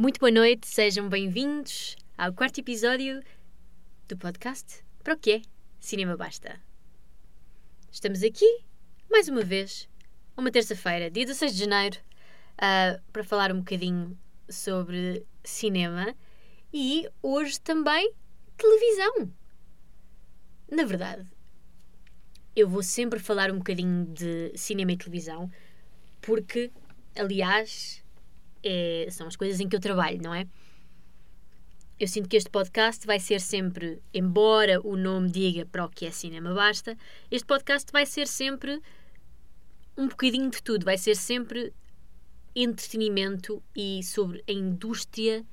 Muito boa noite, sejam bem-vindos ao quarto episódio do podcast Para o quê? Cinema Basta. Estamos aqui, mais uma vez, uma terça-feira, dia 16 de janeiro, uh, para falar um bocadinho sobre cinema e hoje também televisão. Na verdade, eu vou sempre falar um bocadinho de cinema e televisão porque, aliás, é, são as coisas em que eu trabalho, não é? Eu sinto que este podcast vai ser sempre, embora o nome diga para o que é cinema basta, este podcast vai ser sempre um bocadinho de tudo, vai ser sempre entretenimento e sobre a indústria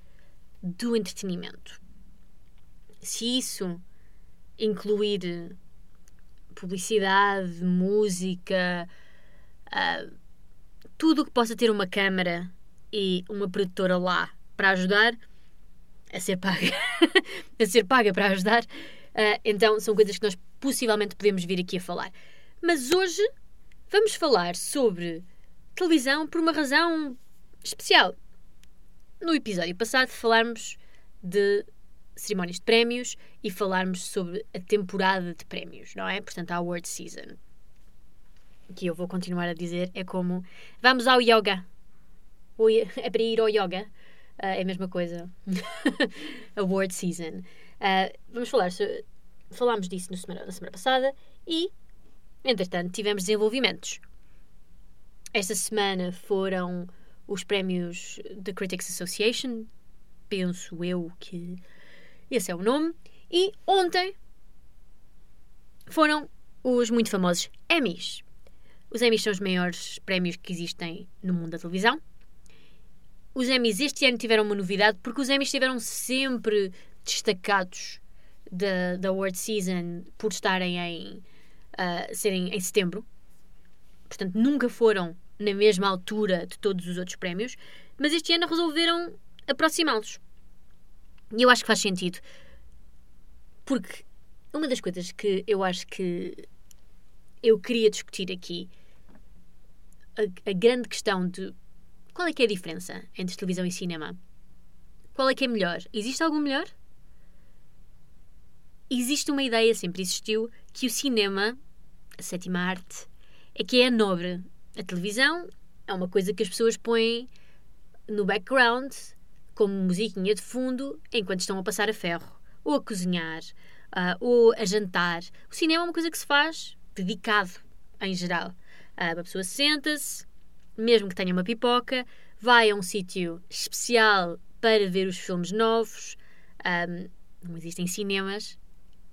do entretenimento. Se isso incluir publicidade, música, uh, tudo o que possa ter uma câmara e uma produtora lá para ajudar a ser paga, a ser paga para ajudar, uh, então são coisas que nós possivelmente podemos vir aqui a falar. Mas hoje vamos falar sobre televisão por uma razão especial. No episódio passado falámos de cerimónias de prémios e falarmos sobre a temporada de prémios, não é? Portanto, a award season. Que eu vou continuar a dizer é como vamos ao yoga. É para ir ao yoga. Uh, é a mesma coisa. award season. Uh, vamos falar sobre, falámos disso na semana, na semana passada e, entretanto, tivemos desenvolvimentos. Esta semana foram os prémios da Critics Association, penso eu que esse é o nome, e ontem foram os muito famosos Emmys. Os Emmys são os maiores prémios que existem no mundo da televisão. Os Emmys este ano tiveram uma novidade porque os Emmys estiveram sempre destacados da, da Award Season por estarem em uh, serem em setembro. Portanto, nunca foram na mesma altura de todos os outros prémios, mas este ano resolveram aproximá-los. E eu acho que faz sentido. Porque uma das coisas que eu acho que eu queria discutir aqui, a, a, grande questão de qual é que é a diferença entre televisão e cinema? Qual é que é melhor? Existe algo melhor? Existe uma ideia, sempre existiu, que o cinema, a sétima arte, é que é nobre, a televisão é uma coisa que as pessoas põem no background, como musiquinha de fundo, enquanto estão a passar a ferro, ou a cozinhar, uh, ou a jantar. O cinema é uma coisa que se faz dedicado, em geral. Uh, a pessoa senta-se, mesmo que tenha uma pipoca, vai a um sítio especial para ver os filmes novos. Um, não existem cinemas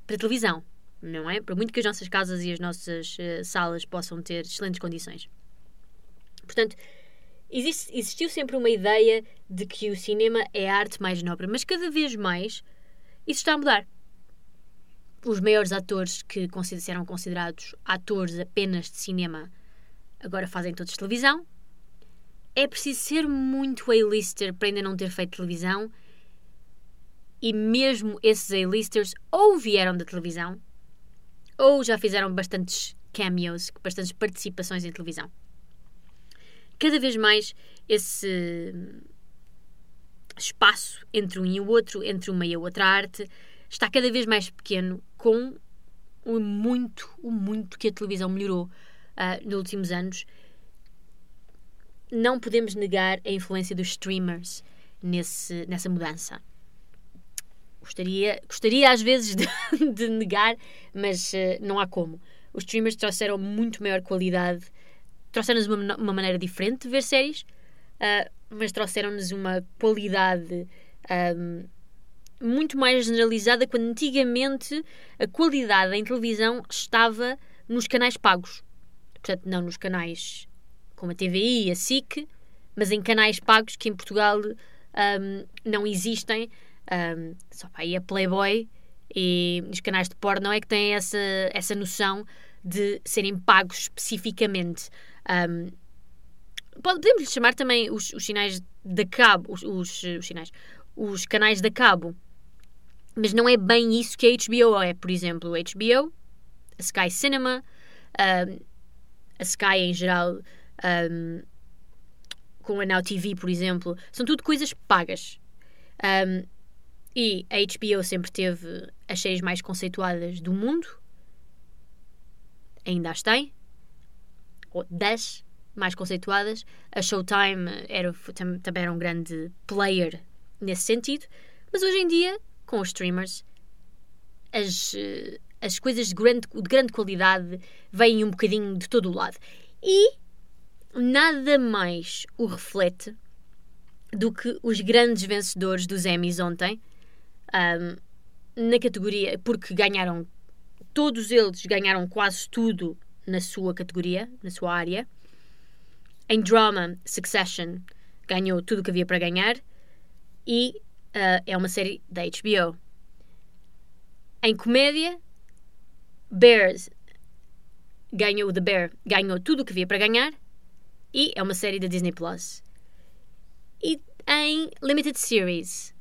para televisão, não é? Por muito que as nossas casas e as nossas uh, salas possam ter excelentes condições. Portanto, existe, existiu sempre uma ideia de que o cinema é a arte mais nobre, mas cada vez mais isso está a mudar. Os maiores atores que eram considerados atores apenas de cinema agora fazem todos televisão. É preciso ser muito A-lister para ainda não ter feito televisão. E mesmo esses A-listers ou vieram da televisão ou já fizeram bastantes cameos, bastantes participações em televisão cada vez mais esse espaço entre um e o outro, entre uma e a outra arte, está cada vez mais pequeno com o muito, o muito que a televisão melhorou uh, nos últimos anos. Não podemos negar a influência dos streamers nesse, nessa mudança. Gostaria, gostaria às vezes de, de negar, mas uh, não há como. Os streamers trouxeram muito maior qualidade trouxeram-nos uma, uma, maneira diferente de ver séries, uh, mas trouxeram-nos uma qualidade um, muito mais generalizada quando antigamente a qualidade em televisão estava nos canais pagos. Portanto, não nos canais como a TVI e a SIC, mas em canais pagos que em Portugal um, não existem. Um, só para aí a Playboy e os canais de porno é que têm essa, essa noção de serem pagos especificamente. Um, podemos chamar também os, os sinais de cabo, os, os, sinais, os canais de cabo, mas não é bem isso que a HBO é. Por exemplo, o HBO, a Sky Cinema, um, a Sky em geral, um, com a Now TV, por exemplo, são tudo coisas pagas. Um, e a HBO sempre teve as séries mais conceituadas do mundo. Ainda as tem. Ou das mais conceituadas. A Showtime era, também era um grande player nesse sentido. Mas hoje em dia, com os streamers, as, as coisas de grande, de grande qualidade vêm um bocadinho de todo o lado. E nada mais o reflete do que os grandes vencedores dos Emmys ontem um, na categoria, porque ganharam, todos eles ganharam quase tudo na sua categoria, na sua área. Em drama, Succession ganhou tudo o que havia para ganhar e uh, é uma série da HBO. Em comédia, Bears ganhou The Bear, ganhou tudo o que havia para ganhar e é uma série da Disney Plus. E em Limited Series,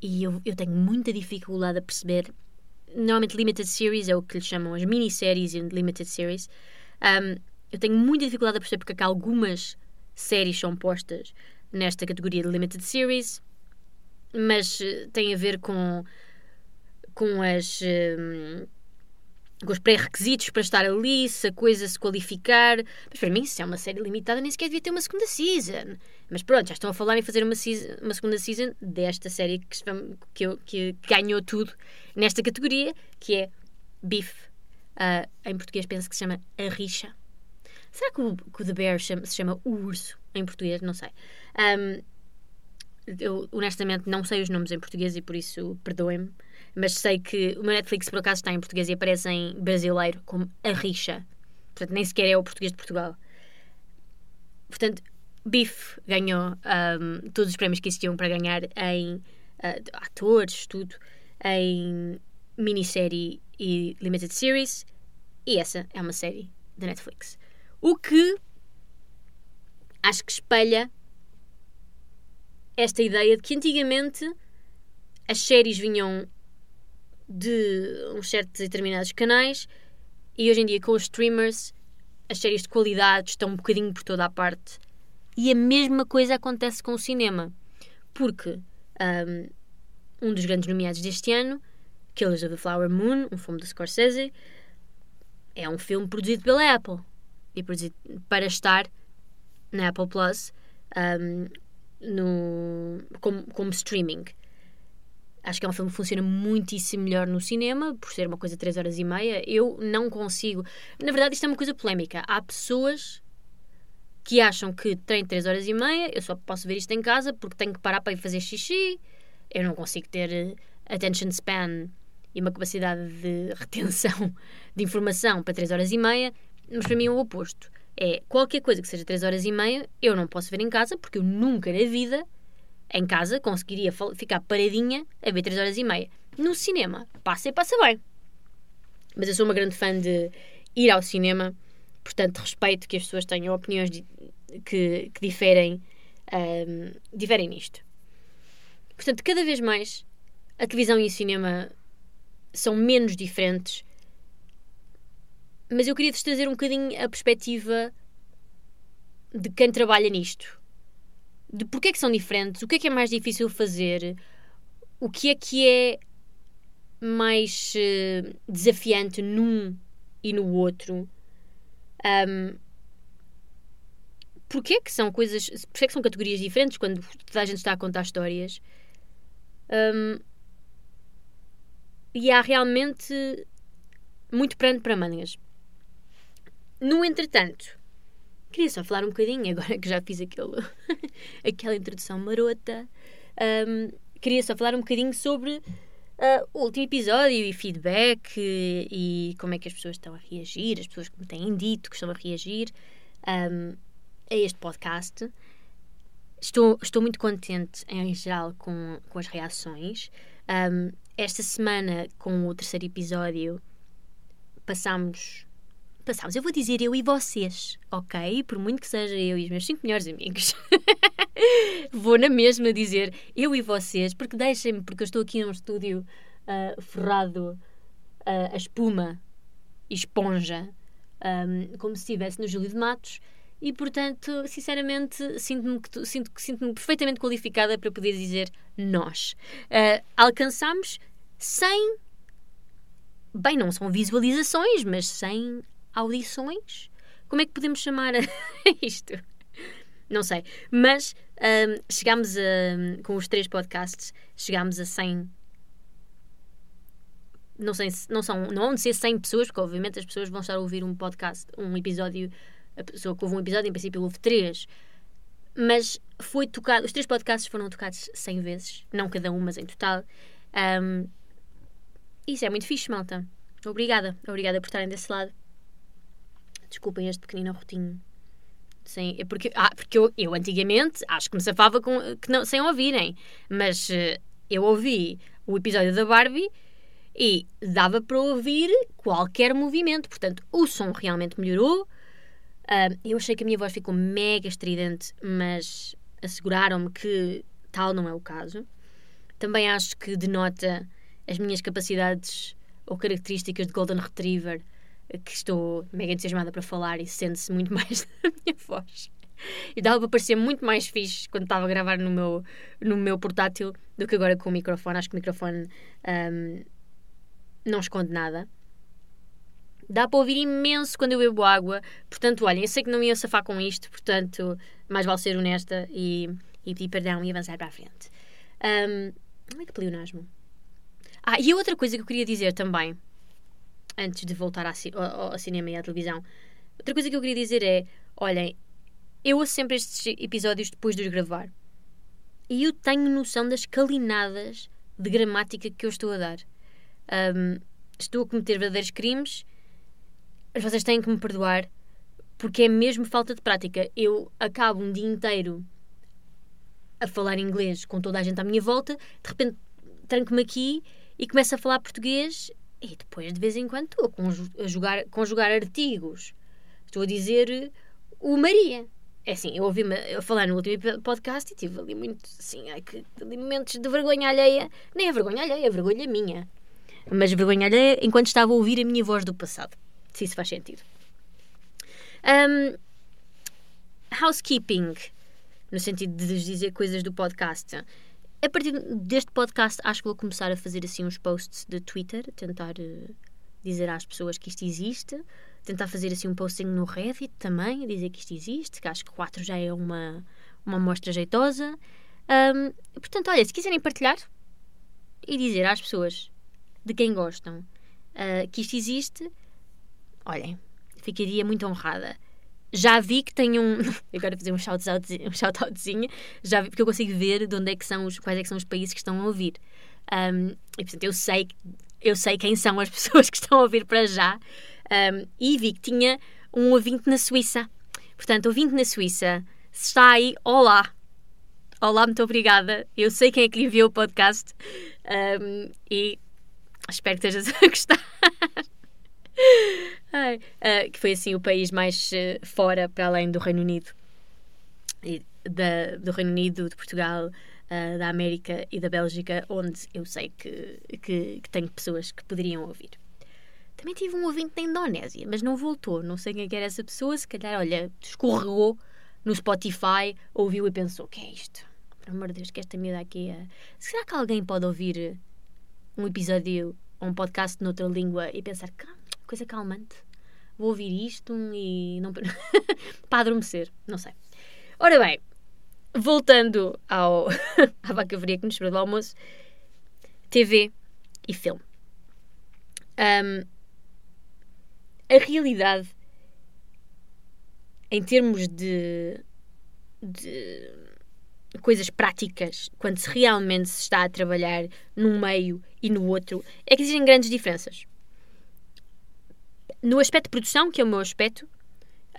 e eu, eu tenho muita dificuldade a perceber. Normalmente, Limited Series é o que lhe chamam as minisséries e Limited Series. Um, eu tenho muita dificuldade a perceber porque é que algumas séries são postas nesta categoria de Limited Series, mas uh, tem a ver com, com as. Um, com os pré-requisitos para estar ali, se a coisa se qualificar. Mas para mim, se é uma série limitada, nem sequer devia ter uma segunda season. Mas pronto, já estão a falar em fazer uma, season, uma segunda season desta série que, que, que, ganhou tudo nesta categoria, que é Beef. Uh, em português penso que se chama A Richa. Será que o, que o The Bear chama, se chama O Urso em português? Não sei. Um, eu honestamente não sei os nomes em português e por isso perdoem-me mas sei que o meu Netflix por acaso está em português e aparece em brasileiro como A Richa. Portanto, nem sequer é o português de Portugal. Portanto, Biff ganhou um, todos os prémios que existiam para ganhar em uh, atores, tudo, em minissérie e limited series. E essa é uma série da Netflix. O que acho que espelha esta ideia de que antigamente as séries vinham de uns certos determinados canais e hoje em dia com os streamers as séries de qualidade estão um bocadinho por toda a parte. E a mesma coisa acontece com o cinema. Porque um, um dos grandes nomeados deste ano, Killers of the Flower Moon, um filme do Scorsese, é um filme produzido pela Apple. E produzido para estar na Apple Plus um, no, como, como streaming. Acho que é um filme que funciona muitíssimo melhor no cinema, por ser uma coisa de 3 horas e meia. Eu não consigo. Na verdade, isto é uma coisa polémica. Há pessoas que acham que tem 3 horas e meia, eu só posso ver isto em casa porque tenho que parar para ir fazer xixi. Eu não consigo ter eh, attention span e uma capacidade de retenção de informação para 3 horas e meia, mas para mim é o oposto. É qualquer coisa que seja 3 horas e meia, eu não posso ver em casa porque eu nunca na vida em casa conseguiria ficar paradinha a ver 3 horas e meia. No cinema, passa e passa bem. Mas eu sou uma grande fã de ir ao cinema, portanto respeito que as pessoas tenham opiniões de, que, que, diferem, um, diferem nisto. Portanto, cada vez mais a televisão e o cinema são menos diferentes, mas eu queria-vos trazer um bocadinho a perspectiva de quem trabalha nisto de porque é que são diferentes, o que é que é mais difícil fazer, o que é que é mais uh, desafiante num e no outro. Um, porquê que são coisas. Porquê que são categorias diferentes quando toda a gente está a contar histórias? Um, e há realmente muito pranto para mangas. No entretanto, Queria só falar um bocadinho, agora que já fiz aquele, aquela introdução marota. Um, queria só falar um bocadinho sobre uh, o último episódio e feedback e, e, como é que as pessoas estão a reagir, as pessoas que me têm dito que estão a reagir um, a este podcast. Estou, estou muito contente, em geral, com, com as reações. Um, esta semana, com o terceiro episódio, passámos passámos. Eu vou dizer eu e vocês, ok? Por muito que seja eu e os meus cinco melhores amigos. vou na mesma dizer eu e vocês, porque deixem-me, porque eu estou aqui num estúdio uh, ferrado uh, a espuma e esponja, um, como se estivesse no Júlio de Matos. e, portanto, sinceramente, sinto-me sinto, sinto perfeitamente qualificada para poder dizer nós. Uh, alcançamos 100. Bem, não são visualizações, mas 100 audições. Como é que podemos chamar isto? Não sei. Mas um, chegámos a. Com os três podcasts, chegámos a 100 não sei não são não vão ser 100 pessoas porque obviamente as pessoas vão estar a ouvir um podcast um episódio a pessoa que houve um episódio, em princípio houve três. Mas foi tocado, os três podcasts foram tocados 100 vezes, não cada um, mas em total. Um, isso é muito fixe, malta. Obrigada, obrigada por estarem desse lado. Desculpem este pequenino rotinho. Sem, é porque ah, porque eu, eu antigamente acho que me safava com, que não, sem ouvirem, mas uh, eu ouvi o episódio da Barbie e dava para ouvir qualquer movimento. Portanto, o som realmente melhorou, Uh, eu achei que a minha voz ficou mega estridente, mas asseguraram-me que tal não é o caso. Também acho que denota as minhas capacidades ou características de Golden Retriever, que estou mega entusiasmada para falar e sente-se muito mais na minha voz. E dava para parecer muito mais fixe quando estava a gravar no meu, no meu portátil do que agora com o microfone. Acho que o microfone um, não esconde nada. Dá para ouvir imenso quando eu bebo água. Portanto, olhem, eu sei que não ia safar com isto, portanto, mais vale ser honesta e, e pedir perdão e avançar para a frente. Um, como é que pleonasmo? Ah, e outra coisa que eu queria dizer também, antes de voltar ao, cinema e à televisão, outra coisa que eu queria dizer é: olhem, eu ouço sempre estes episódios depois de os gravar. E eu tenho noção das calinadas de gramática que eu estou a dar. Um, estou a cometer verdadeiros crimes mas vocês têm que me perdoar porque é mesmo falta de prática. Eu acabo um dia inteiro a falar inglês com toda a gente à minha volta, de repente tranco-me aqui e começo a falar português e depois de vez em quando estou a conjugar, conjugar artigos. Estou a dizer o Maria. É assim, eu ouvi-me falar no último podcast e tive ali muito, assim, ai, que, ali momentos de vergonha alheia. Nem a vergonha alheia, a vergonha minha. Mas vergonha alheia enquanto estava a ouvir a minha voz do passado se isso faz sentido. Um, housekeeping, no sentido de dizer coisas do podcast. A partir deste podcast, acho que vou começar a fazer assim uns posts de Twitter, tentar uh, dizer às pessoas que isto existe, tentar fazer assim um posting no Reddit também, dizer que isto existe, que acho que 4 já é uma, uma amostra jeitosa. Um, portanto, olha, se quiserem partilhar e dizer às pessoas de quem gostam uh, que isto existe, olhem, ficaria muito honrada. Já vi que tem um. Agora fazer um shout-outzinho, um shout já vi, porque eu consigo ver de onde é que são os, quais é que são os países que estão a ouvir. Um, e portanto eu sei, eu sei quem são as pessoas que estão a ouvir para já. Um, e vi que tinha um ouvinte na Suíça. Portanto, ouvinte na Suíça, se está aí, olá! Olá, muito obrigada. Eu sei quem é que lhe enviou o podcast um, e espero que estejas a gostar. Ai, uh, que foi assim o país mais uh, fora, para além do Reino Unido. E da, do Reino Unido, de Portugal, uh, da América e da Bélgica, onde eu sei que, que, que, tenho pessoas que poderiam ouvir. Também tive um ouvinte na Indonésia, mas não voltou. Não sei quem é era essa pessoa. Se calhar, olha, escorregou no Spotify, ouviu e pensou: o que é isto? Por amor de Deus, que esta miúda aqui é. Será que alguém pode ouvir um episódio ou um podcast noutra língua e pensar: coisa calmante. Vou ouvir isto e não. para adormecer, não sei. Ora bem, voltando ao... à vaca fria que nos esperou do almoço, TV e filme. Um, a realidade, em termos de, de coisas práticas, quando se realmente se está a trabalhar num meio e no outro, é que existem grandes diferenças. No aspecto de produção, que é o meu aspecto,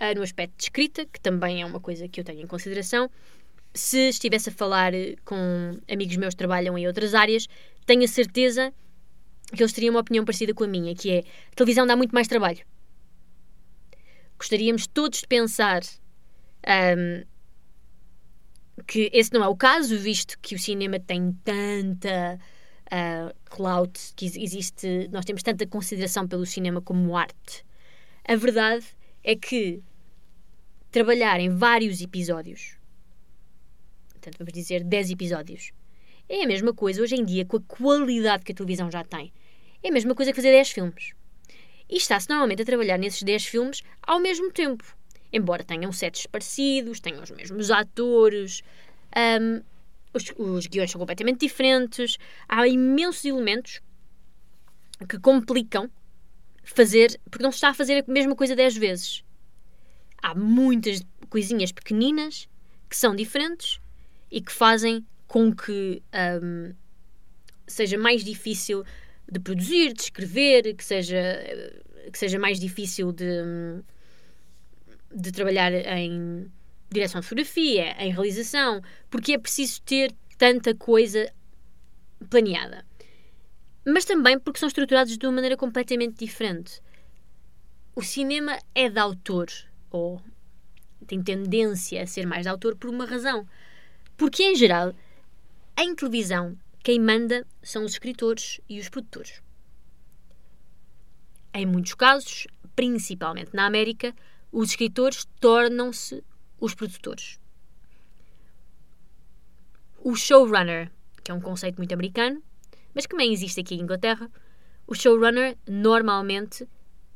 uh, no aspecto de escrita, que também é uma coisa que eu tenho em consideração, se estivesse a falar com amigos meus que trabalham em outras áreas, tenho a certeza que eles teriam uma opinião parecida com a minha, que é a televisão dá muito mais trabalho. Gostaríamos todos de pensar um, que esse não é o caso, visto que o cinema tem tanta uh, clout, que existe, nós temos tanta consideração pelo cinema como arte. A verdade é que trabalhar em vários episódios, portanto, vamos dizer 10 episódios, é a mesma coisa hoje em dia com a qualidade que a televisão já tem. É a mesma coisa que fazer 10 filmes. E está-se normalmente a trabalhar nesses 10 filmes ao mesmo tempo. Embora tenham sets parecidos, tenham os mesmos atores, um, os, os guiões são completamente diferentes, há imensos elementos que complicam fazer, porque não se está a fazer a mesma coisa 10 vezes. Há muitas coisinhas pequeninas que são diferentes e que fazem com que um, seja mais difícil de produzir, de escrever, que seja, que seja mais difícil de, de trabalhar em direção de fotografia, em realização, porque é preciso ter tanta coisa planeada. Mas também porque são estruturados de uma maneira completamente diferente. O cinema é de autor, ou tem tendência a ser mais de autor por uma razão. Porque, em geral, em televisão, quem manda são os escritores e os produtores. Em muitos casos, principalmente na América, os escritores tornam-se os produtores. O showrunner, que é um conceito muito americano, mas que também existe aqui em Inglaterra, o showrunner normalmente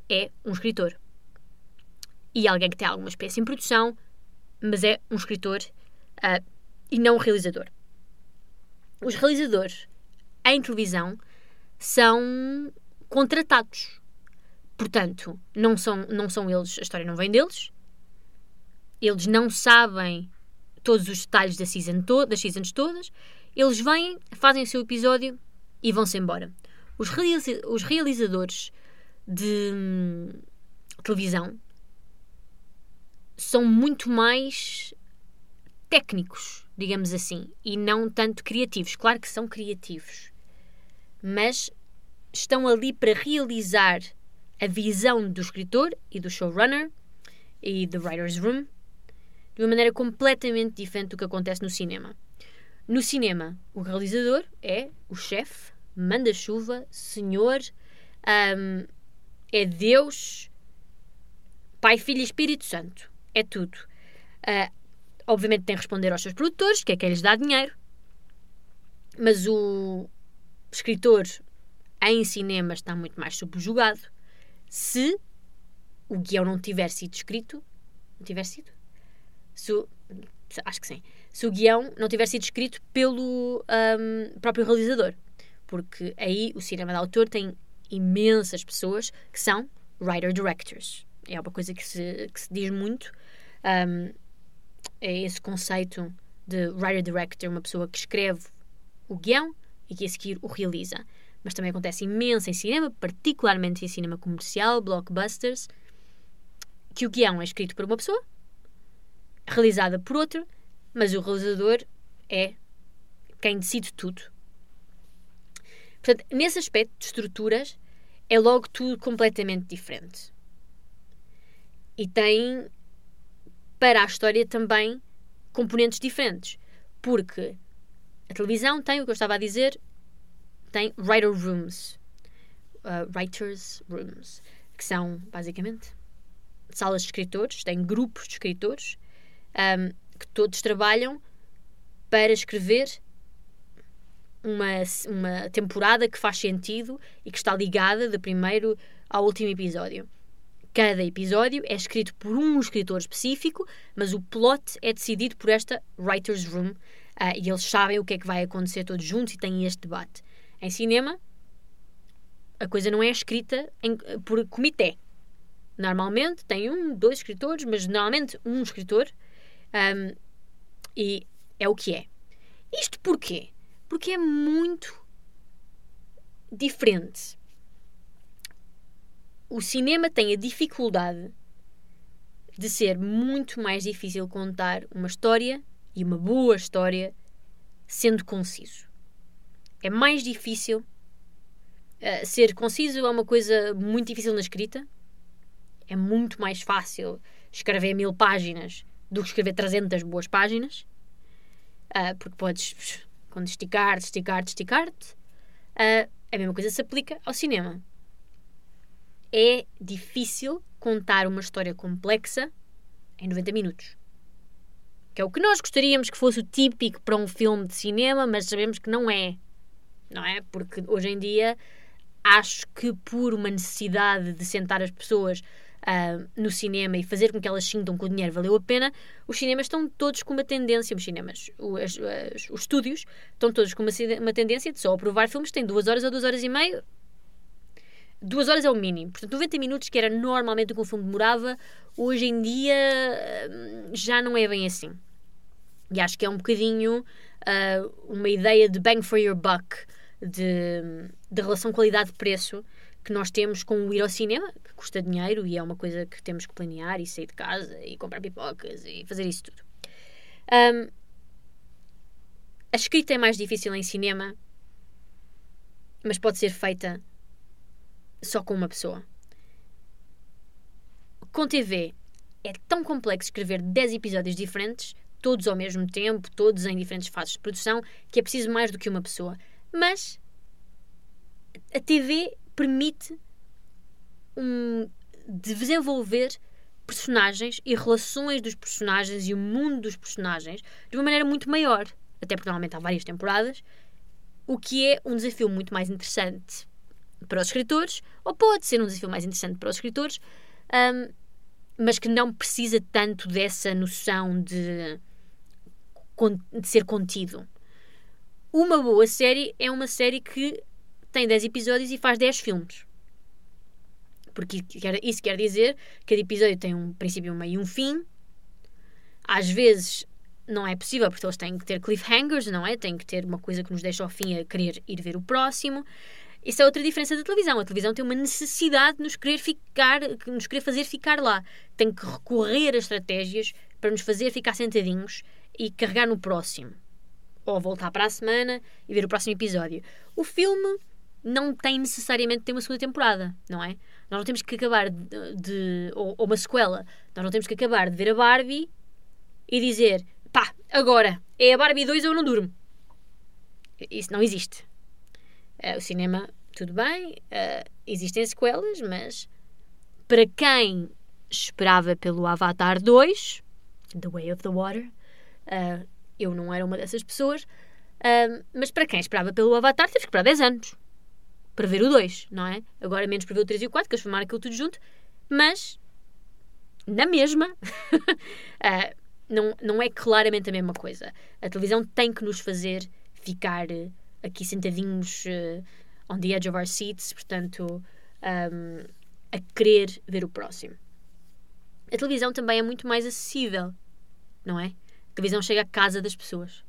é um escritor. E alguém que tem alguma espécie em produção, mas é um escritor uh, e não um realizador. Os realizadores em televisão são contratados. Portanto, não são, não são eles, a história não vem deles. Eles não sabem todos os detalhes da season to das seasons todas. Eles vêm, fazem o seu episódio e vão-se embora. Os, realiza os realizadores de hum, televisão são muito mais técnicos digamos assim, e não tanto criativos. Claro que são criativos, mas estão ali para realizar a visão do escritor e do showrunner e do writer's room de uma maneira completamente diferente do que acontece no cinema. No cinema, o realizador é o chefe, manda-chuva, senhor, um, é Deus, Pai, Filho e Espírito Santo. É tudo. Uh, obviamente tem que responder aos seus produtores, que é quem lhes dá dinheiro, mas o escritor em cinema está muito mais subjugado se o guião não tiver sido escrito. Não tiver sido? Se acho que sim. Se o guião não tiver sido escrito pelo um, próprio realizador. Porque aí o cinema de autor tem imensas pessoas que são writer-directors. É uma coisa que se, que se diz muito. Um, é esse conceito de writer-director, uma pessoa que escreve o guião e que a seguir o realiza. Mas também acontece imenso em cinema, particularmente em cinema comercial, blockbusters, que o guião é escrito por uma pessoa, realizada por outra, mas o realizador é quem decide tudo. Portanto, nesse aspecto de estruturas, é logo tudo completamente diferente. E tem para a história também componentes diferentes. Porque a televisão tem o que eu estava a dizer, tem writer rooms, uh, writers rooms, que são basicamente salas de escritores, tem grupos de escritores um, que todos trabalham para escrever uma, uma temporada que faz sentido e que está ligada do primeiro ao último episódio. Cada episódio é escrito por um escritor específico, mas o plot é decidido por esta Writer's Room uh, e eles sabem o que é que vai acontecer todos juntos e têm este debate. Em cinema, a coisa não é escrita em, por comitê. Normalmente tem um, dois escritores, mas normalmente um escritor um, e é o que é. Isto porquê? Porque é muito diferente o cinema tem a dificuldade de ser muito mais difícil contar uma história e uma boa história sendo conciso. É mais difícil. Uh, ser conciso é uma coisa muito difícil na escrita. É muito mais fácil escrever mil páginas do que escrever 300 boas páginas. Uh, porque podes, quando esticar-te, esticar-te, esticar-te. Uh, a mesma coisa se aplica ao cinema é difícil contar uma história complexa em 90 minutos. Que é o que nós gostaríamos que fosse o típico para um filme de cinema, mas sabemos que não é. Não é? Porque hoje em dia acho que por uma necessidade de sentar as pessoas uh, no cinema e fazer com que elas sintam que o dinheiro valeu a pena, os cinemas estão todos com uma tendência, os cinemas, os, os, os estúdios estão todos com uma, uma tendência de só aprovar filmes que têm duas horas ou duas horas e meia. Duas horas é o mínimo. Portanto, 90 minutos, que era normalmente o que um filme demorava, hoje em dia hum, já não é bem assim. E acho que é um bocadinho uh, uma ideia de bang for your buck, de, de relação qualidade-preço, que nós temos com o ir ao cinema, que custa dinheiro e é uma coisa que temos que planear e sair de casa e comprar pipocas e fazer isso tudo. Um, a escrita é mais difícil em cinema, mas pode ser feita só com uma pessoa. Com TV é tão complexo escrever 10 episódios diferentes, todos ao mesmo tempo, todos em diferentes fases de produção, que é preciso mais do que uma pessoa. Mas a TV permite um, desenvolver personagens e relações dos personagens e o mundo dos personagens de uma maneira muito maior. Até porque normalmente há várias temporadas, o que é um desafio muito mais interessante para os escritores, ou pode ser um desafio mais interessante para os escritores, um, mas que não precisa tanto dessa noção de, de ser contido. Uma boa série é uma série que tem 10 episódios e faz 10 filmes. Porque isso quer dizer que cada episódio tem um princípio, um meio e um fim. Às vezes não é possível, porque eles têm que ter cliffhangers, não é? Têm que ter uma coisa que nos deixa ao fim a querer ir ver o próximo. Isso é outra diferença da televisão. A televisão tem uma necessidade de nos querer ficar, nos querer fazer ficar lá. Tem que recorrer a estratégias para nos fazer ficar sentadinhos e carregar no próximo. Ou voltar para a semana e ver o próximo episódio. O filme não tem necessariamente de ter uma segunda temporada, não é? Nós não temos que acabar de. de ou, ou, uma sequela. Nós não temos que acabar de ver a Barbie e dizer pá, agora é a Barbie 2 ou eu não durmo. Isso não existe. Uh, o cinema, tudo bem, uh, existem sequelas, mas para quem esperava pelo Avatar 2, The Way of the Water, uh, eu não era uma dessas pessoas, mas para quem esperava pelo Avatar, teve que esperar 10 anos para ver o 2, não é? Agora menos para ver o 3 e o 4, que eles filmaram aquilo tudo junto, mas na mesma, uh, não, não é claramente a mesma coisa. A televisão tem que nos fazer ficar uh, aqui sentadinhos uh, on the edge of our seats, portanto, um, a querer ver o próximo. A televisão também é muito mais acessível, não é? A televisão chega à casa das pessoas.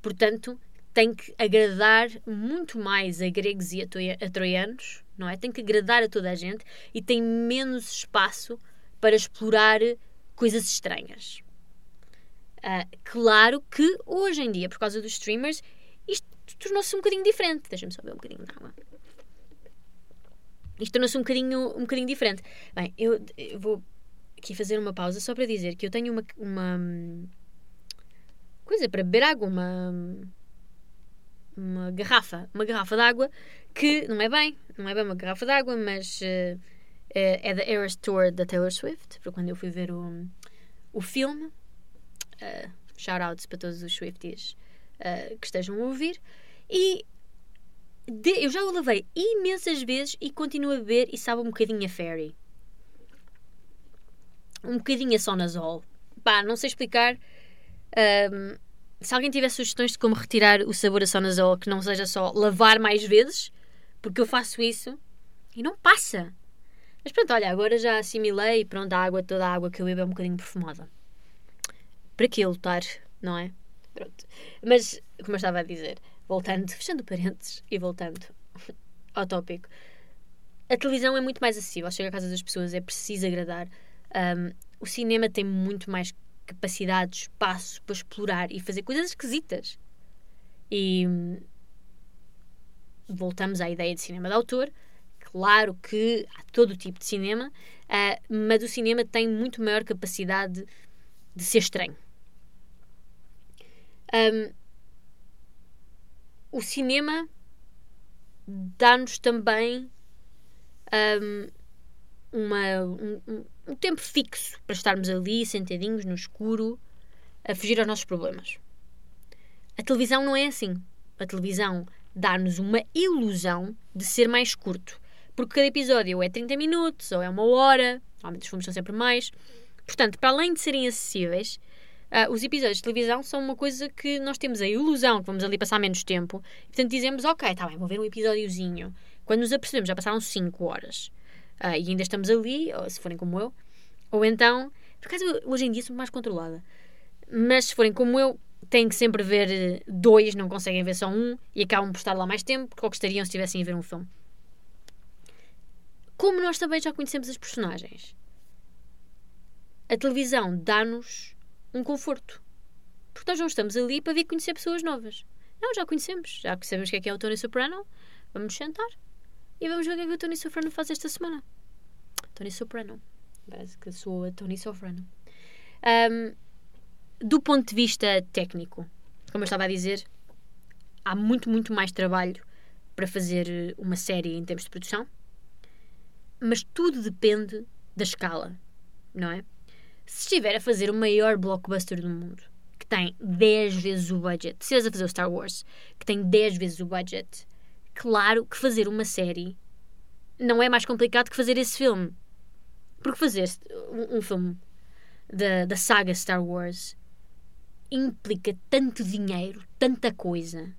Portanto, tem que agradar muito mais a gregos e a troianos, não é? Tem que agradar a toda a gente e tem menos espaço para explorar coisas estranhas. Uh, claro que hoje em dia, por causa dos streamers, isto tornou-se um bocadinho diferente. Deixa-me só ver um bocadinho de água. Isto tornou-se um bocadinho, um bocadinho diferente. Bem, eu, eu, vou aqui fazer uma pausa só para dizer que eu tenho uma, uma coisa para beber água, uma uma garrafa, uma garrafa d'água que não é bem, não é bem uma garrafa d'água, mas uh, é da Eras Tour da Taylor Swift, para quando eu fui ver o, o filme. Uh, Shoutouts para todos os Swifties uh, que estejam a ouvir. E de, eu já o lavei imensas vezes e continuo a beber e sabe um bocadinho a Fairy. Um bocadinho a Sonazol. Pá, não sei explicar. Um, se alguém tiver sugestões de como retirar o sabor a Sonazol, que não seja só lavar mais vezes, porque eu faço isso e não passa. Mas pronto, olha, agora já assimilei e pronto, a água, toda a água que eu bebo é um bocadinho perfumada. Para que lutar, não é? Pronto. Mas, como eu estava a dizer, voltando, fechando parênteses e voltando ao tópico, a televisão é muito mais acessível, chega à casa das pessoas, é preciso agradar. Um, o cinema tem muito mais capacidade, espaço para explorar e fazer coisas esquisitas. E voltamos à ideia de cinema de autor. Claro que há todo tipo de cinema, uh, mas o cinema tem muito maior capacidade de ser estranho. Um, o cinema dá-nos também um, uma, um, um tempo fixo para estarmos ali, sentadinhos no escuro, a fugir aos nossos problemas. A televisão não é assim. A televisão dá-nos uma ilusão de ser mais curto. Porque cada episódio é 30 minutos ou é uma hora, normalmente os filmes são sempre mais. Portanto, para além de serem acessíveis, uh, os episódios de televisão são uma coisa que nós temos a ilusão que vamos ali passar menos tempo. Portanto, dizemos, ok, tá bem, vou ver um episódiozinho. Quando nos apercebemos, já passaram 5 horas. Uh, e ainda estamos ali, ou se forem como eu. Ou então, por acaso, hoje em dia sou mais controlada. Mas se forem como eu, têm que sempre ver eh, dois, não conseguem ver só um e acabam por estar lá mais tempo porque gostariam se estivessem a ver um filme. Como nós também já conhecemos as personagens, a televisão dá-nos um conforto. Porque nós não estamos ali para ver conhecer pessoas novas. Não, já conhecemos. Já sabemos o que é que é o Tony Soprano. Vamos sentar e vamos ver o que é que o Tony Soprano faz esta semana. Tony Soprano. Parece que sou a Tony Soprano. Um, do ponto de vista técnico, como eu estava a dizer, há muito, muito mais trabalho para fazer uma série em termos de produção, mas tudo depende da escala, não é? Se estiver a fazer o maior blockbuster do mundo, que tem 10 vezes o budget, se estiveres a fazer o Star Wars, que tem 10 vezes o budget, claro que fazer uma série não é mais complicado que fazer esse filme. Porque fazer um, um filme da, da saga Star Wars implica tanto dinheiro, tanta coisa,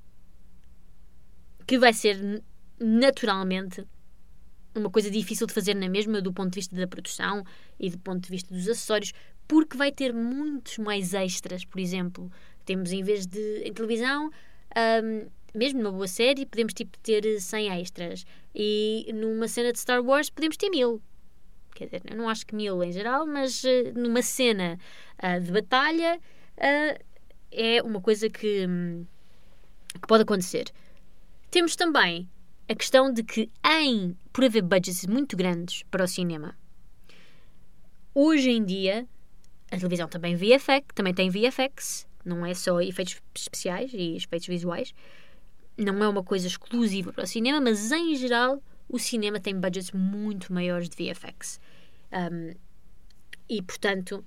que vai ser naturalmente uma coisa difícil de fazer na mesma do ponto de vista da produção e do ponto de vista dos acessórios, porque vai ter muitos mais extras, por exemplo. Temos em vez de em televisão, um, mesmo numa boa série, podemos tipo ter 100 extras. E numa cena de Star Wars podemos ter mil. Quer dizer, eu não acho que mil em geral, mas uh, numa cena uh, de batalha uh, é uma coisa que, hum, que pode acontecer. Temos também a questão de que, em, por haver budgets muito grandes para o cinema, hoje em dia a televisão também VFX, também tem VFX, não é só efeitos especiais e efeitos visuais, não é uma coisa exclusiva para o cinema, mas em geral o cinema tem budgets muito maiores de VFX. Um, e portanto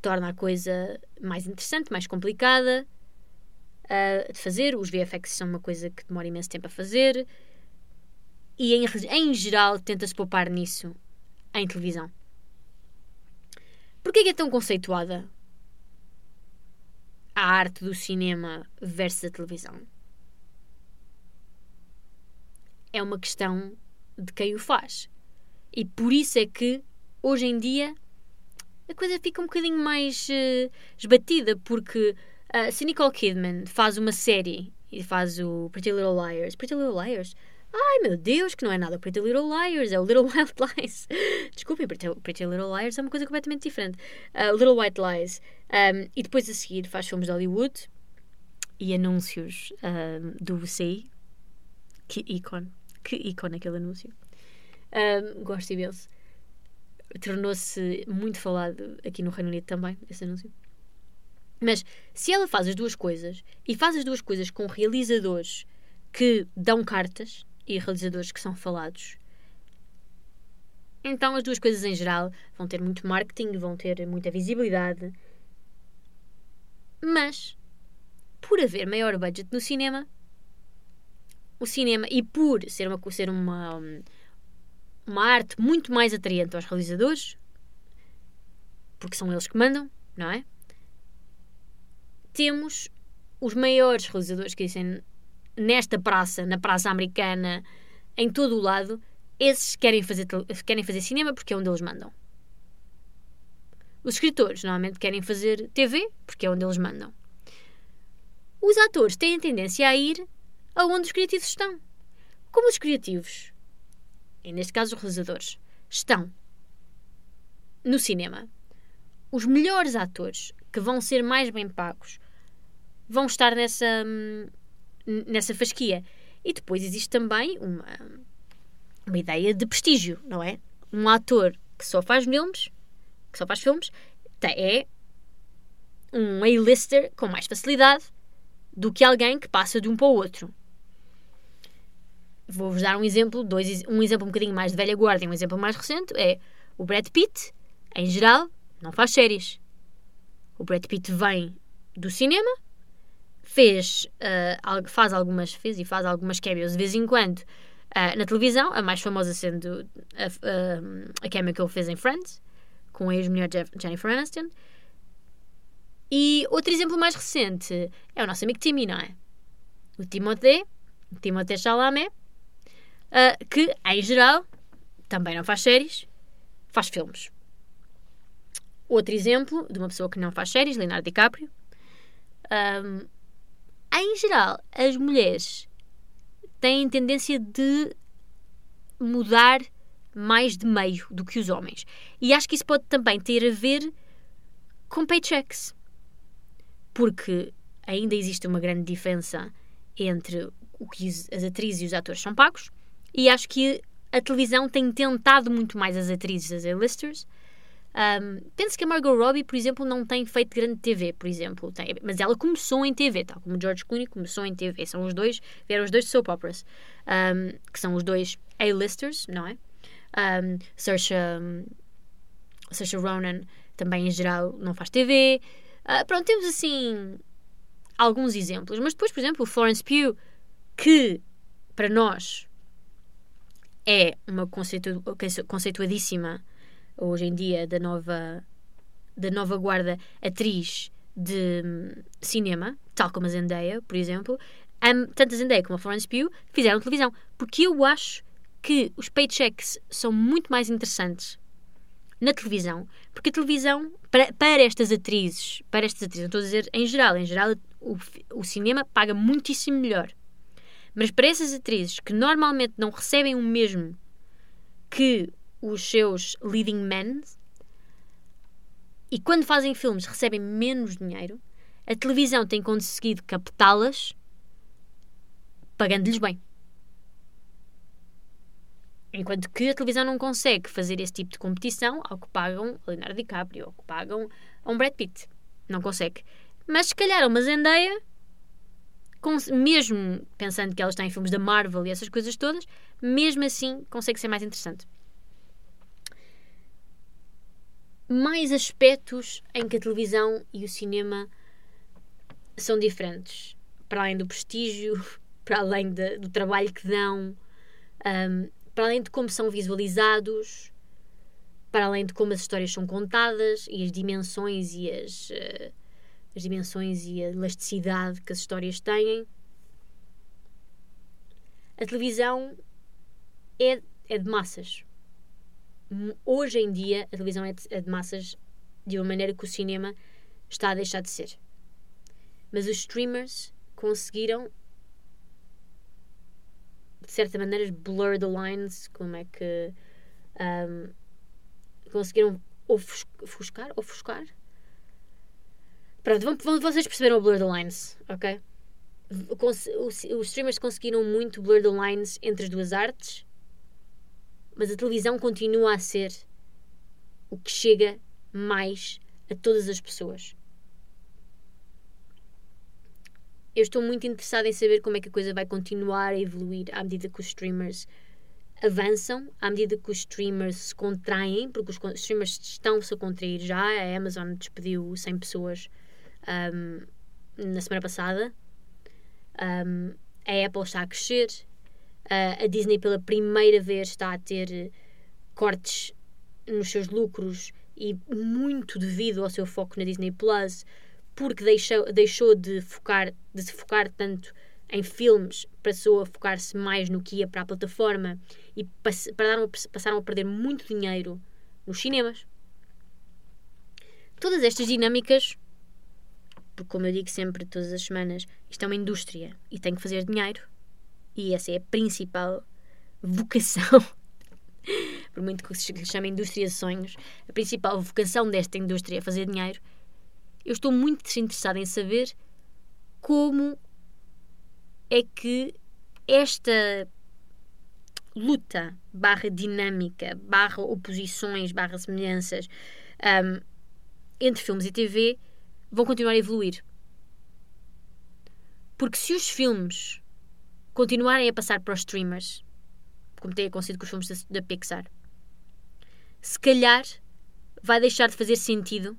torna a coisa mais interessante, mais complicada uh, de fazer. Os VFX são uma coisa que demora imenso tempo a fazer. E em, em geral tenta-se poupar nisso em televisão. Porquê que é tão conceituada a arte do cinema versus a televisão? É uma questão de quem o faz. E por isso é que, hoje em dia, a coisa fica um bocadinho mais uh, esbatida, porque uh, se Nicole Kidman faz uma série e faz o Pretty Little Liars, Pretty Little Liars, ai meu Deus, que não é nada Pretty Little Liars, é o Little White Lies. Desculpem, Pretty, Pretty, Little Liars é uma coisa completamente diferente. Uh, Little White Lies. Um, e depois a seguir faz filmes de Hollywood e anúncios um, do VCI. Que ícone. Que ícone aquele anúncio. Um, gosto imenso tornou-se muito falado aqui no Reino Unido também, esse anúncio. Mas se ela faz as duas coisas e faz as duas coisas com realizadores que dão cartas e realizadores que são falados, então as duas coisas em geral vão ter muito marketing, vão ter muita visibilidade. Mas, por haver maior budget no cinema, o cinema, e por ser uma, ser uma, uma arte muito mais atraente aos realizadores, porque são eles que mandam, não é? Temos os maiores realizadores que dizem nesta praça, na praça americana, em todo o lado, esses querem fazer, querem fazer cinema porque é onde eles mandam. Os escritores normalmente querem fazer TV porque é onde eles mandam. Os atores têm a tendência a ir aonde os criativos estão. Como os criativos e neste caso os realizadores, estão no cinema, os melhores atores que vão ser mais bem pagos vão estar nessa, hum, nessa fasquia. E depois existe também uma, uma ideia de prestígio, não é? Um ator que só faz filmes, que só faz filmes, é um A-lister com mais facilidade do que alguém que passa de um para o outro. Vou-vos dar um exemplo, dois, um exemplo um bocadinho mais de velha guarda e um exemplo mais recente, é o Brad Pitt, em geral, não faz séries. O Brad Pitt vem do cinema, fez, uh, faz algumas, fez e faz algumas cameos de vez em quando uh, na televisão, a mais famosa sendo a, a, a cameo que ele fez em Friends, com a ex-mulher Jennifer Aniston. E outro exemplo mais recente é o nosso amigo Timmy, não é? O Timothée, Timothée Chalamet, uh, que, em geral, também não faz séries, faz filmes. Outro exemplo de uma pessoa que não faz séries, Leonardo DiCaprio. Um, em geral, as mulheres têm tendência de mudar mais de meio do que os homens. E acho que isso pode também ter a ver com paychecks. Porque ainda existe uma grande diferença entre o que as atrizes e os atores são pagos. E acho que a televisão tem tentado muito mais as atrizes, as A-listers, um, penso que a Margot Robbie, por exemplo, não tem feito grande TV, por exemplo. Tem, mas ela começou em TV, tal como George Clooney começou em TV. São os dois, vieram os dois de soap operas, um, que são os dois A-listers, não é? Um, Saoirse, Saoirse Ronan também, em geral, não faz TV. Uh, pronto, temos assim alguns exemplos. Mas depois, por exemplo, Florence Pugh, que para nós é uma conceitu conceituadíssima hoje em dia da nova, da nova guarda atriz de hum, cinema, tal como a Zendaya, por exemplo, um, tanto a Zendaya como a Florence Pugh fizeram televisão. Porque eu acho que os paychecks são muito mais interessantes na televisão, porque a televisão, para, para estas atrizes, para estas atrizes, não estou a dizer em geral, em geral o, o cinema paga muitíssimo melhor. Mas para essas atrizes que normalmente não recebem o mesmo que os seus leading men e quando fazem filmes recebem menos dinheiro, a televisão tem conseguido captá-las pagando-lhes bem. Enquanto que a televisão não consegue fazer esse tipo de competição ao que pagam Leonardo DiCaprio, ao que pagam um Brad Pitt. Não consegue. Mas se calhar uma Zendaya, mesmo pensando que ela está em filmes da Marvel e essas coisas todas, mesmo assim consegue ser mais interessante. mais aspectos em que a televisão e o cinema são diferentes. Para além do prestígio, para além de, do trabalho que dão, um, para além de como são visualizados, para além de como as histórias são contadas e as dimensões e as, uh, as dimensões e a elasticidade que as histórias têm. A televisão é, é de massas hoje em dia a televisão é de, é de massas de uma maneira que o cinema está a deixar de ser. Mas os streamers conseguiram de certa maneira blur the lines, como é que um, conseguiram ofuscar, ofuscar. Pronto, vão, vocês perceberam o blur the lines, ok? Os streamers conseguiram muito blur the lines entre as duas artes mas a televisão continua a ser o que chega mais a todas as pessoas. Eu estou muito interessada em saber como é que a coisa vai continuar a evoluir à medida que os streamers avançam, à medida que os streamers se contraem, porque os streamers estão-se a contrair já. A Amazon despediu 100 pessoas um, na semana passada. Um, a Apple está a crescer, Uh, a Disney, pela primeira vez, está a ter cortes nos seus lucros e muito devido ao seu foco na Disney Plus, porque deixou, deixou de, focar, de se focar tanto em filmes, passou a focar-se mais no que ia para a plataforma e passaram, passaram a perder muito dinheiro nos cinemas. Todas estas dinâmicas, porque como eu digo sempre todas as semanas, isto é uma indústria e tem que fazer dinheiro e essa é a principal vocação, por muito que se chame indústria de sonhos, a principal vocação desta indústria é fazer dinheiro. Eu estou muito interessada em saber como é que esta luta barra dinâmica, barra oposições, barra semelhanças um, entre filmes e TV vão continuar a evoluir. Porque se os filmes continuarem a passar para os streamers, como tem acontecido com os filmes da, da Pixar. Se calhar vai deixar de fazer sentido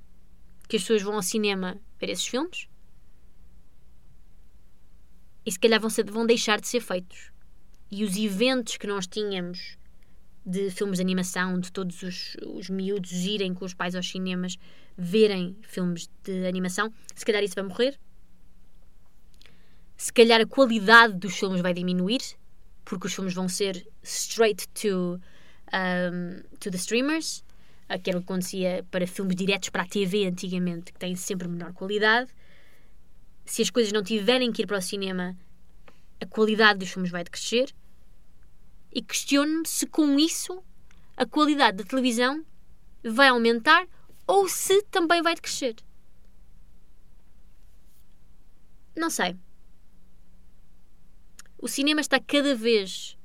que as pessoas vão ao cinema ver esses filmes e se calhar vão, ser, vão deixar de ser feitos. E os eventos que nós tínhamos de filmes de animação, de todos os, os miúdos irem com os pais aos cinemas verem filmes de animação, se calhar isso vai morrer. Se calhar a qualidade dos filmes vai diminuir, porque os filmes vão ser straight to, um, to the streamers, que era o que acontecia para filmes diretos para a TV antigamente, que têm sempre menor qualidade se as coisas não tiverem que ir para o cinema, a qualidade dos filmes vai decrescer. E questiono-me se com isso a qualidade da televisão vai aumentar ou se também vai decrescer. Não sei. O cinema está cada vez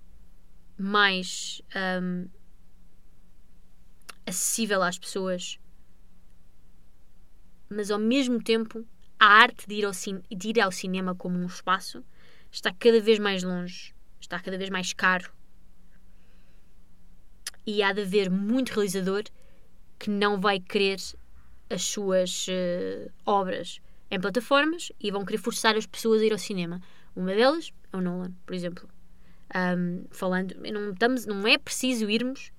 mais um, acessível às pessoas, mas ao mesmo tempo a arte de ir, ao de ir ao cinema como um espaço está cada vez mais longe, está cada vez mais caro. E há de haver muito realizador que não vai querer as suas uh, obras em plataformas e vão querer forçar as pessoas a ir ao cinema. Uma delas é o Nolan, por exemplo. Um, falando, não, estamos, não é preciso irmos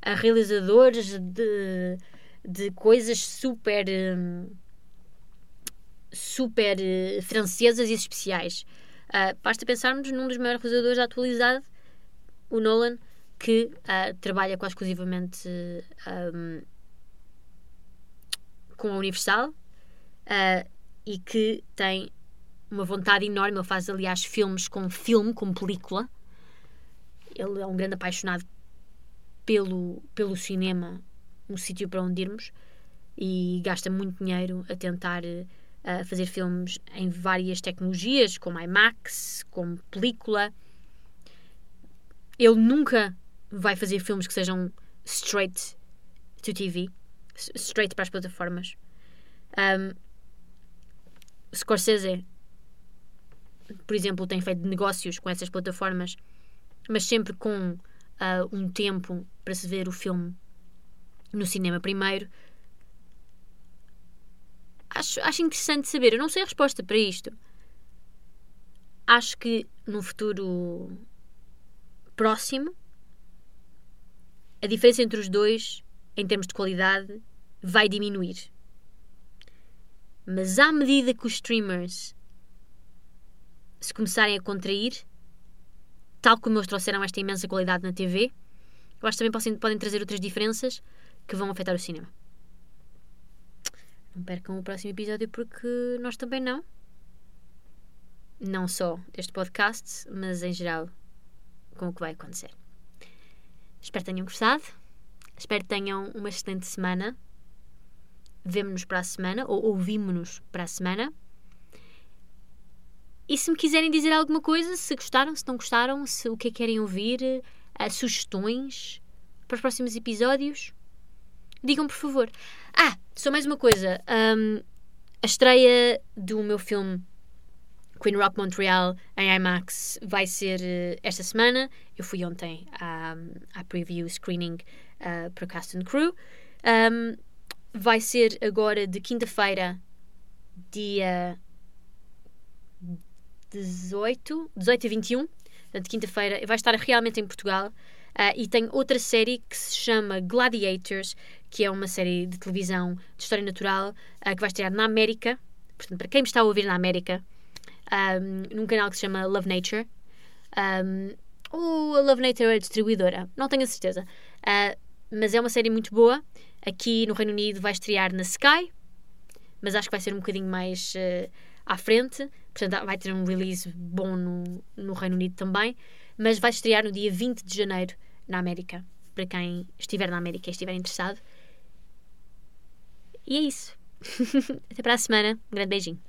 a realizadores de, de coisas super. Um, super uh, francesas e especiais. Uh, basta pensarmos num dos maiores realizadores da atualidade, o Nolan, que uh, trabalha quase exclusivamente um, com a Universal uh, e que tem uma vontade enorme. Ele faz, aliás, filmes com filme, com película. Ele é um grande apaixonado pelo, pelo cinema, um sítio para onde irmos, e gasta muito dinheiro a tentar a fazer filmes em várias tecnologias, como IMAX, como película. Ele nunca vai fazer filmes que sejam straight to TV, straight para as plataformas. Um, Scorsese, por exemplo, tem feito negócios com essas plataformas, mas sempre com uh, um tempo para se ver o filme no cinema primeiro acho, acho interessante saber. Eu não sei a resposta para isto. Acho que no futuro próximo a diferença entre os dois, em termos de qualidade, vai diminuir. Mas à medida que os streamers se começarem a contrair, tal como eles trouxeram esta imensa qualidade na TV, eu acho que também podem, podem trazer outras diferenças que vão afetar o cinema. Não percam o próximo episódio porque nós também não. Não só deste podcast, mas em geral com o que vai acontecer. Espero que tenham gostado. Espero que tenham uma excelente semana. Vemo-nos para a semana, ou ouvimos-nos para a semana. E se me quiserem dizer alguma coisa, se gostaram, se não gostaram, se o que é que querem ouvir, uh, sugestões para os próximos episódios, digam por favor. Ah, só mais uma coisa. Um, a estreia do meu filme Queen Rock Montreal em IMAX vai ser uh, esta semana. Eu fui ontem à, à preview screening uh, para Cast and Crew. Um, vai ser agora de quinta-feira, dia 18, 18 a 21. De quinta-feira, vai estar realmente em Portugal. Uh, e tem outra série que se chama Gladiators, que é uma série de televisão de história natural uh, que vai estrear na América. Portanto, para quem me está a ouvir na América, um, num canal que se chama Love Nature. Um, ou a Love Nature é distribuidora, não tenho a certeza. Uh, mas é uma série muito boa. Aqui no Reino Unido vai estrear na Sky, mas acho que vai ser um bocadinho mais uh, à frente. Portanto, vai ter um release bom no, no Reino Unido também mas vai estrear no dia 20 de janeiro na América, para quem estiver na América e estiver interessado. E é isso. Até para a semana. Um grande beijinho.